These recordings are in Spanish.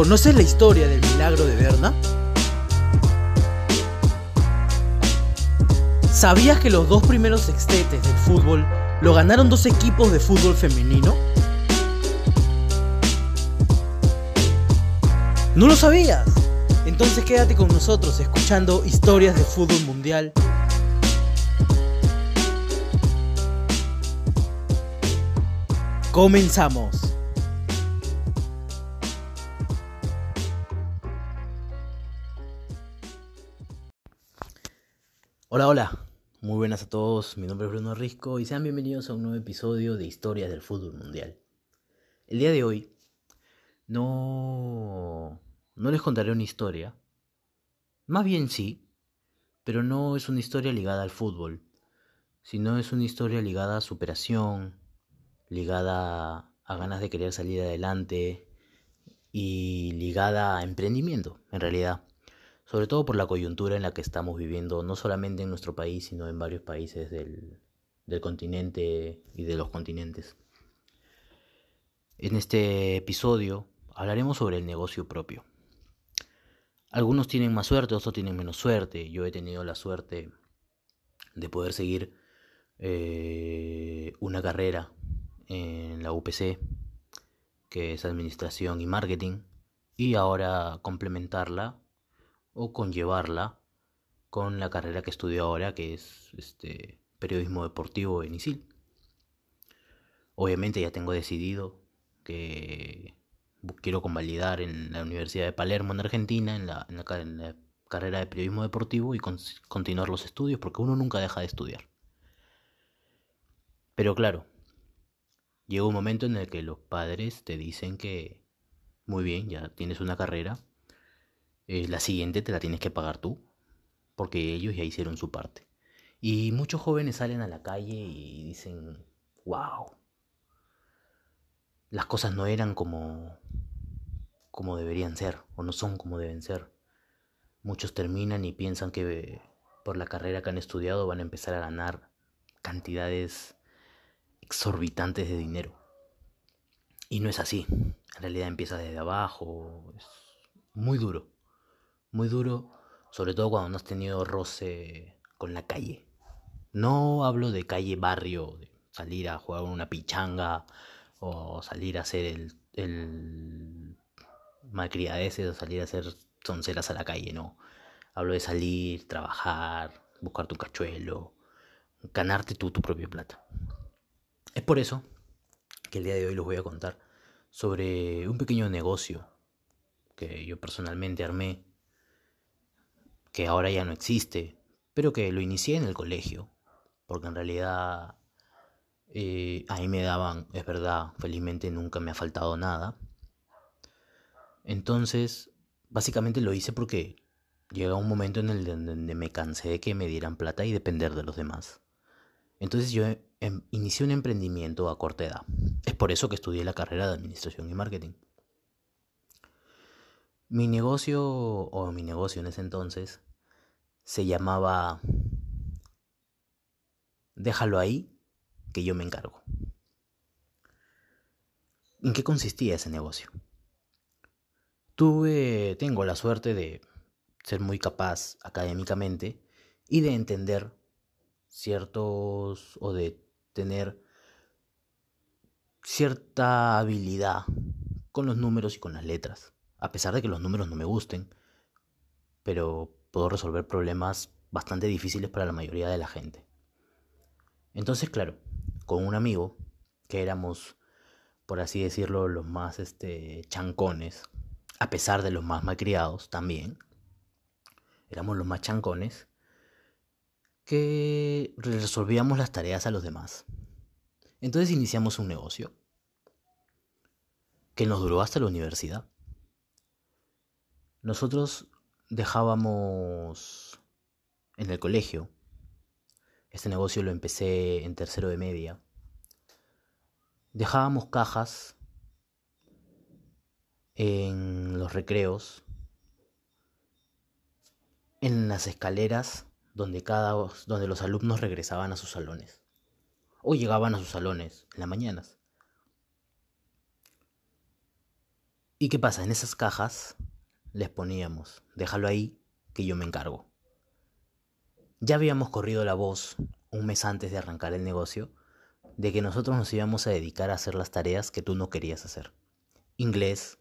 ¿Conoces la historia del milagro de Berna? ¿Sabías que los dos primeros sextetes del fútbol lo ganaron dos equipos de fútbol femenino? ¿No lo sabías? Entonces quédate con nosotros escuchando historias de fútbol mundial. Comenzamos. Hola, hola. Muy buenas a todos. Mi nombre es Bruno Risco y sean bienvenidos a un nuevo episodio de Historias del Fútbol Mundial. El día de hoy no no les contaré una historia. Más bien sí, pero no es una historia ligada al fútbol, sino es una historia ligada a superación, ligada a ganas de querer salir adelante y ligada a emprendimiento, en realidad sobre todo por la coyuntura en la que estamos viviendo, no solamente en nuestro país, sino en varios países del, continente y de los continentes. En este episodio hablaremos sobre el negocio propio. Algunos tienen más suerte, otros tienen menos suerte. Yo he tenido la suerte de poder seguir eh, una carrera en la UPC, que es Administración y Marketing, y ahora complementarla o conllevarla con la carrera que estudio ahora, que es este, periodismo deportivo en ISIL. Obviamente ya tengo decidido que quiero convalidar en la Universidad de Palermo, en Argentina, en la, carrera de periodismo deportivo y continuar los estudios, porque uno nunca deja de estudiar. Pero claro, llega un momento en el que los padres te dicen que, muy bien, ya tienes una carrera, eh, la siguiente te la tienes que pagar tú, porque ellos ya hicieron su parte. Y muchos jóvenes salen a la calle y dicen, wow, las cosas no eran como, como deberían ser, o no son como deben ser. Muchos terminan y piensan que por la carrera que han estudiado van a empezar a ganar cantidades exorbitantes de dinero. Y no es así. En realidad empieza desde abajo. Es muy duro muy duro, sobre todo cuando no has tenido roce con la calle. No hablo de calle barrio, de salir a jugar una pichanga o salir a hacer el, el malcriadeces o salir a hacer sonceras a la calle, no. Hablo de salir, trabajar, buscar tu cachuelo, ganarte tú tu propia plata. Es por eso que el día de hoy les voy a contar sobre un pequeño negocio que yo personalmente armé que ahora ya no existe, pero que lo inicié en el colegio, porque en realidad eh, ahí me daban, es verdad, felizmente nunca me ha faltado nada. Entonces, básicamente lo hice porque llega un momento en el donde me cansé de que me dieran plata y depender de los demás. Entonces yo em, inicié un emprendimiento a corta edad. Es por eso que estudié la carrera de Administración y Marketing. Mi negocio, o mi negocio en ese entonces, se llamaba Déjalo ahí, que yo me encargo. ¿En qué consistía ese negocio? Tuve, tengo la suerte de ser muy capaz académicamente y de entender ciertos o de tener cierta habilidad con los números y con las letras a pesar de que los números no me gusten, pero puedo resolver problemas bastante difíciles para la mayoría de la gente. Entonces, claro, con un amigo, que éramos, por así decirlo, los más este, chancones, a pesar de los más malcriados también, éramos los más chancones, que resolvíamos las tareas a los demás. Entonces iniciamos un negocio que nos duró hasta la universidad. Nosotros dejábamos en el colegio. Este negocio lo empecé en tercero de media. Dejábamos cajas en los recreos, en las escaleras donde cada donde los alumnos regresaban a sus salones o llegaban a sus salones en las mañanas. ¿Y qué pasa? En esas cajas les poníamos, déjalo ahí, que yo me encargo. Ya habíamos corrido la voz un mes antes de arrancar el negocio de que nosotros nos íbamos a dedicar a hacer las tareas que tú no querías hacer. Inglés,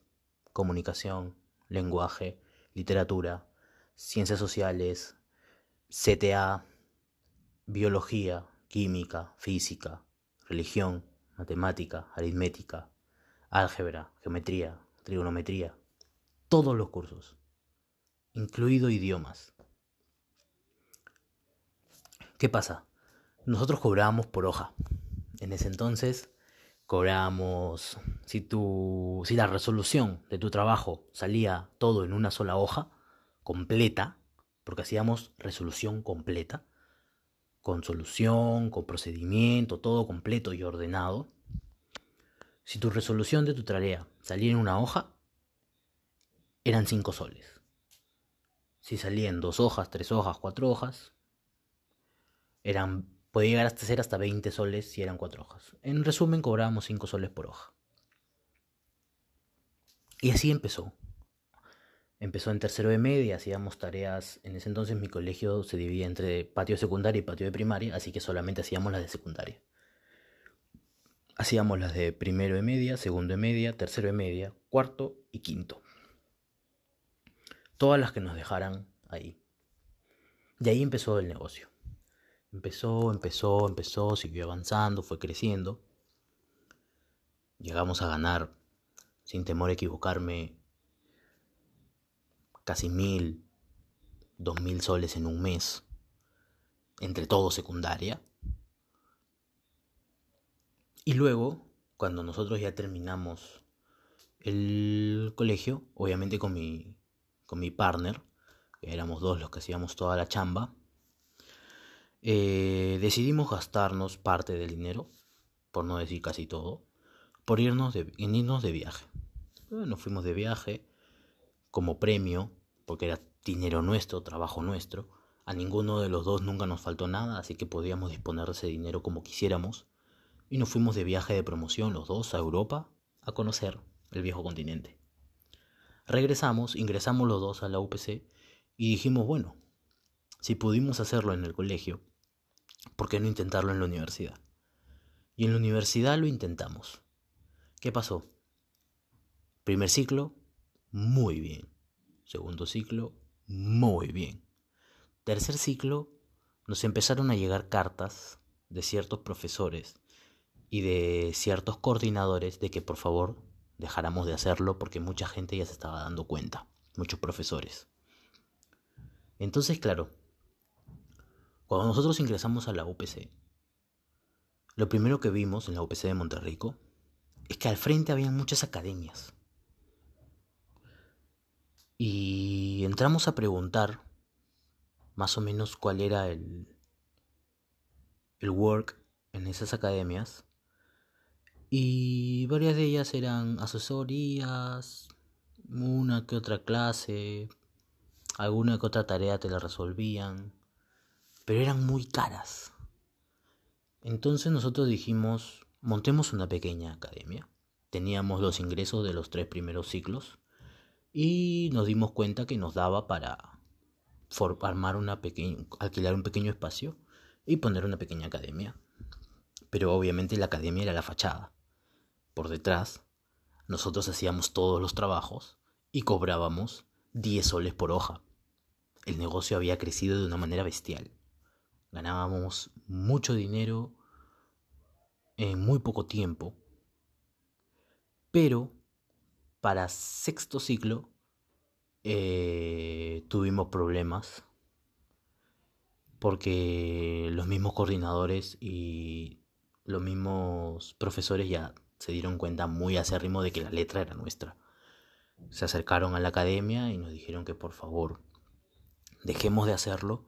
comunicación, lenguaje, literatura, ciencias sociales, CTA, biología, química, física, religión, matemática, aritmética, álgebra, geometría, trigonometría, todos los cursos, incluido idiomas. ¿Qué pasa? Nosotros cobrábamos por hoja. En ese entonces cobrábamos, si, tu, si la resolución de tu trabajo salía todo en una sola hoja, completa, porque hacíamos resolución completa, con solución, con procedimiento, todo completo y ordenado. Si tu resolución de tu tarea salía en una hoja, eran cinco soles. Si salía en dos hojas, tres hojas, cuatro hojas, eran, podía llegar hasta ser hasta 20 soles si eran cuatro hojas. En resumen, cobrábamos 5 soles por hoja. Y así empezó. Empezó en tercero de media, hacíamos tareas. En ese entonces mi colegio se dividía entre patio secundario y patio de primaria, así que solamente hacíamos las de secundaria. Hacíamos las de primero de media, segundo de media, tercero de media, cuarto y quinto. Todas las que nos dejaran ahí. De ahí empezó el negocio. Empezó, empezó, empezó, siguió avanzando, fue creciendo. Llegamos a ganar, sin temor a equivocarme, casi mil, dos mil soles en un mes, entre todo secundaria. Y luego, cuando nosotros ya terminamos el colegio, obviamente con mi, con mi partner, que éramos dos los que hacíamos toda la chamba, eh, decidimos gastarnos parte del dinero, por no decir casi todo, por irnos de, irnos de viaje. nos fuimos de viaje como premio, porque era dinero nuestro, trabajo nuestro. A ninguno de los dos nunca nos faltó nada, así que podíamos disponer de ese dinero como quisiéramos. Y nos fuimos de viaje de promoción los dos a Europa a conocer el viejo continente. Regresamos, ingresamos los dos a la UPC y dijimos, bueno, si pudimos hacerlo en el colegio, ¿por qué no intentarlo en la universidad? Y en la universidad lo intentamos. ¿Qué pasó? Primer ciclo, muy bien. Segundo ciclo, muy bien. Tercer ciclo, nos empezaron a llegar cartas de ciertos profesores y de ciertos coordinadores de que por favor dejáramos de hacerlo porque mucha gente ya se estaba dando cuenta, muchos profesores. Entonces, claro, cuando nosotros ingresamos a la UPC, lo primero que vimos en la UPC de Monterrico es que al frente había muchas academias. Y entramos a preguntar más o menos cuál era el, el work en esas academias. Y varias de ellas eran asesorías, una que otra clase, alguna que otra tarea te la resolvían pero eran muy caras. Entonces nosotros dijimos, montemos una pequeña academia. Teníamos los ingresos de los tres primeros ciclos y nos dimos cuenta que nos daba para armar una alquilar un pequeño espacio y poner una pequeña academia. Pero obviamente la academia era la fachada. Por detrás, nosotros hacíamos todos los trabajos y cobrábamos 10 soles por hoja. El negocio había crecido de una manera bestial. Ganábamos mucho dinero en muy poco tiempo. Pero para sexto ciclo eh, tuvimos problemas porque los mismos coordinadores y los mismos profesores ya se dieron cuenta muy acérrimo de que la letra era nuestra. Se acercaron a la academia y nos dijeron que por favor dejemos de hacerlo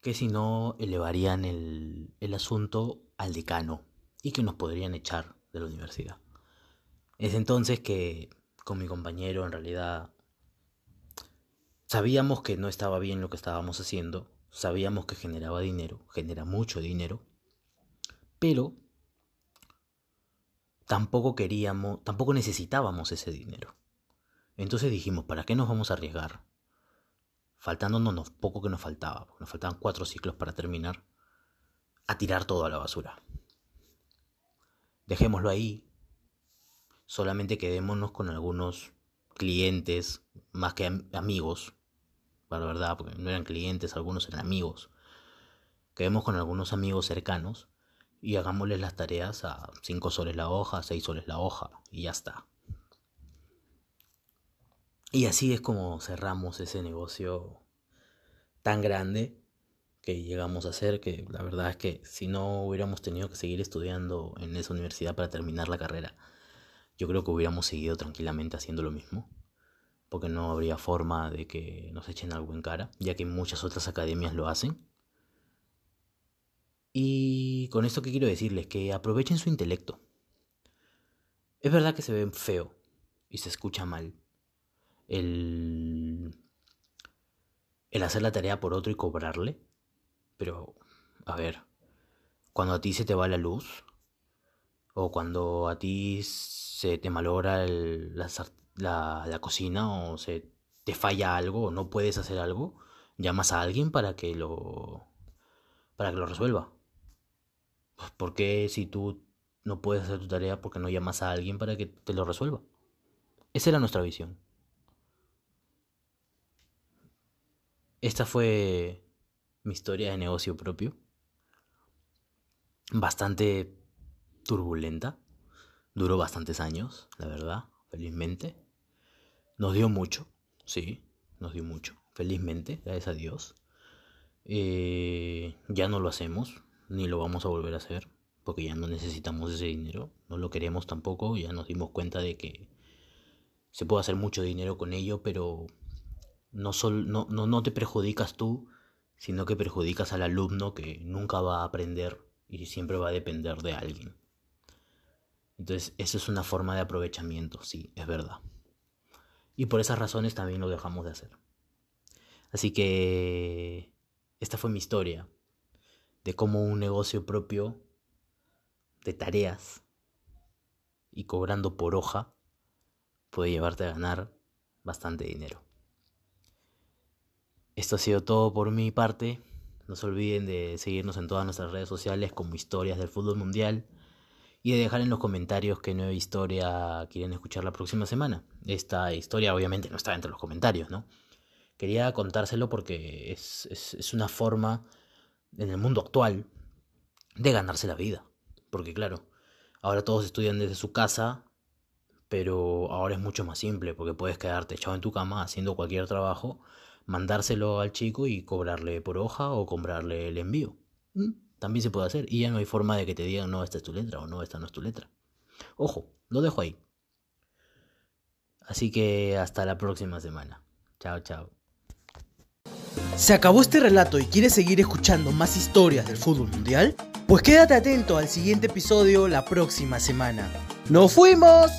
que si no elevarían el, asunto al decano y que nos podrían echar de la universidad. Es entonces que con mi compañero en realidad sabíamos que no estaba bien lo que estábamos haciendo, sabíamos que generaba dinero, genera mucho dinero, pero tampoco queríamos, tampoco necesitábamos ese dinero. Entonces dijimos, ¿para qué nos vamos a arriesgar? Faltándonos poco que nos faltaba, porque nos faltaban cuatro ciclos para terminar, a tirar todo a la basura. Dejémoslo ahí, solamente quedémonos con algunos clientes, más que amigos, la verdad, porque no eran clientes, algunos eran amigos. Quedemos con algunos amigos cercanos y hagámosles las tareas a 5 soles la hoja, 6 soles la hoja y ya está. Y así es como cerramos ese negocio tan grande que llegamos a hacer, que la verdad es que si no hubiéramos tenido que seguir estudiando en esa universidad para terminar la carrera, yo creo que hubiéramos seguido tranquilamente haciendo lo mismo porque no habría forma de que nos echen algo en cara, ya que muchas otras academias lo hacen. Y con esto que quiero decirles, que aprovechen su intelecto. Es verdad que se ven feo y se escucha mal el, el hacer la tarea por otro y cobrarle, pero a ver, cuando a ti se te va la luz, o cuando a ti se te malogra la, la, la cocina o se te falla algo o no puedes hacer algo, llamas a alguien para que lo para que lo resuelva. ¿Por qué si tú no puedes hacer tu tarea porque no llamas a alguien para que te lo resuelva? Esa era nuestra visión. Esta fue mi historia de negocio propio. Bastante turbulenta. Duró bastantes años, la verdad, felizmente. Nos dio mucho, sí, nos dio mucho, felizmente, gracias a Dios. Eh, ya no lo hacemos, ni lo vamos a volver a hacer, porque ya no necesitamos ese dinero, no lo queremos tampoco, ya nos dimos cuenta de que se puede hacer mucho dinero con ello, pero no, no, no, no te perjudicas tú, sino que perjudicas al alumno que nunca va a aprender y siempre va a depender de alguien. Entonces, eso es una forma de aprovechamiento, sí, es verdad. Y por esas razones también lo dejamos de hacer. Así que esta fue mi historia de cómo un negocio propio de tareas y cobrando por hoja puede llevarte a ganar bastante dinero. Esto ha sido todo por mi parte. No se olviden de seguirnos en todas nuestras redes sociales como historias del fútbol mundial y de dejar en los comentarios qué nueva historia quieren escuchar la próxima semana. Esta historia obviamente no está entre los comentarios, ¿no? Quería contárselo porque es, es, una forma en el mundo actual de ganarse la vida. Porque claro, ahora todos estudian desde su casa, pero ahora es mucho más simple porque puedes quedarte echado en tu cama haciendo cualquier trabajo, mandárselo al chico y cobrarle por hoja o comprarle el envío. ¿Mm? También se puede hacer. Y ya no hay forma de que te digan, no, esta es tu letra o no, esta no es tu letra. Ojo, lo dejo ahí. Así que hasta la próxima semana. Chao, chao. ¿Se acabó este relato y quieres seguir escuchando más historias del fútbol mundial? Pues quédate atento al siguiente episodio la próxima semana. ¡Nos fuimos!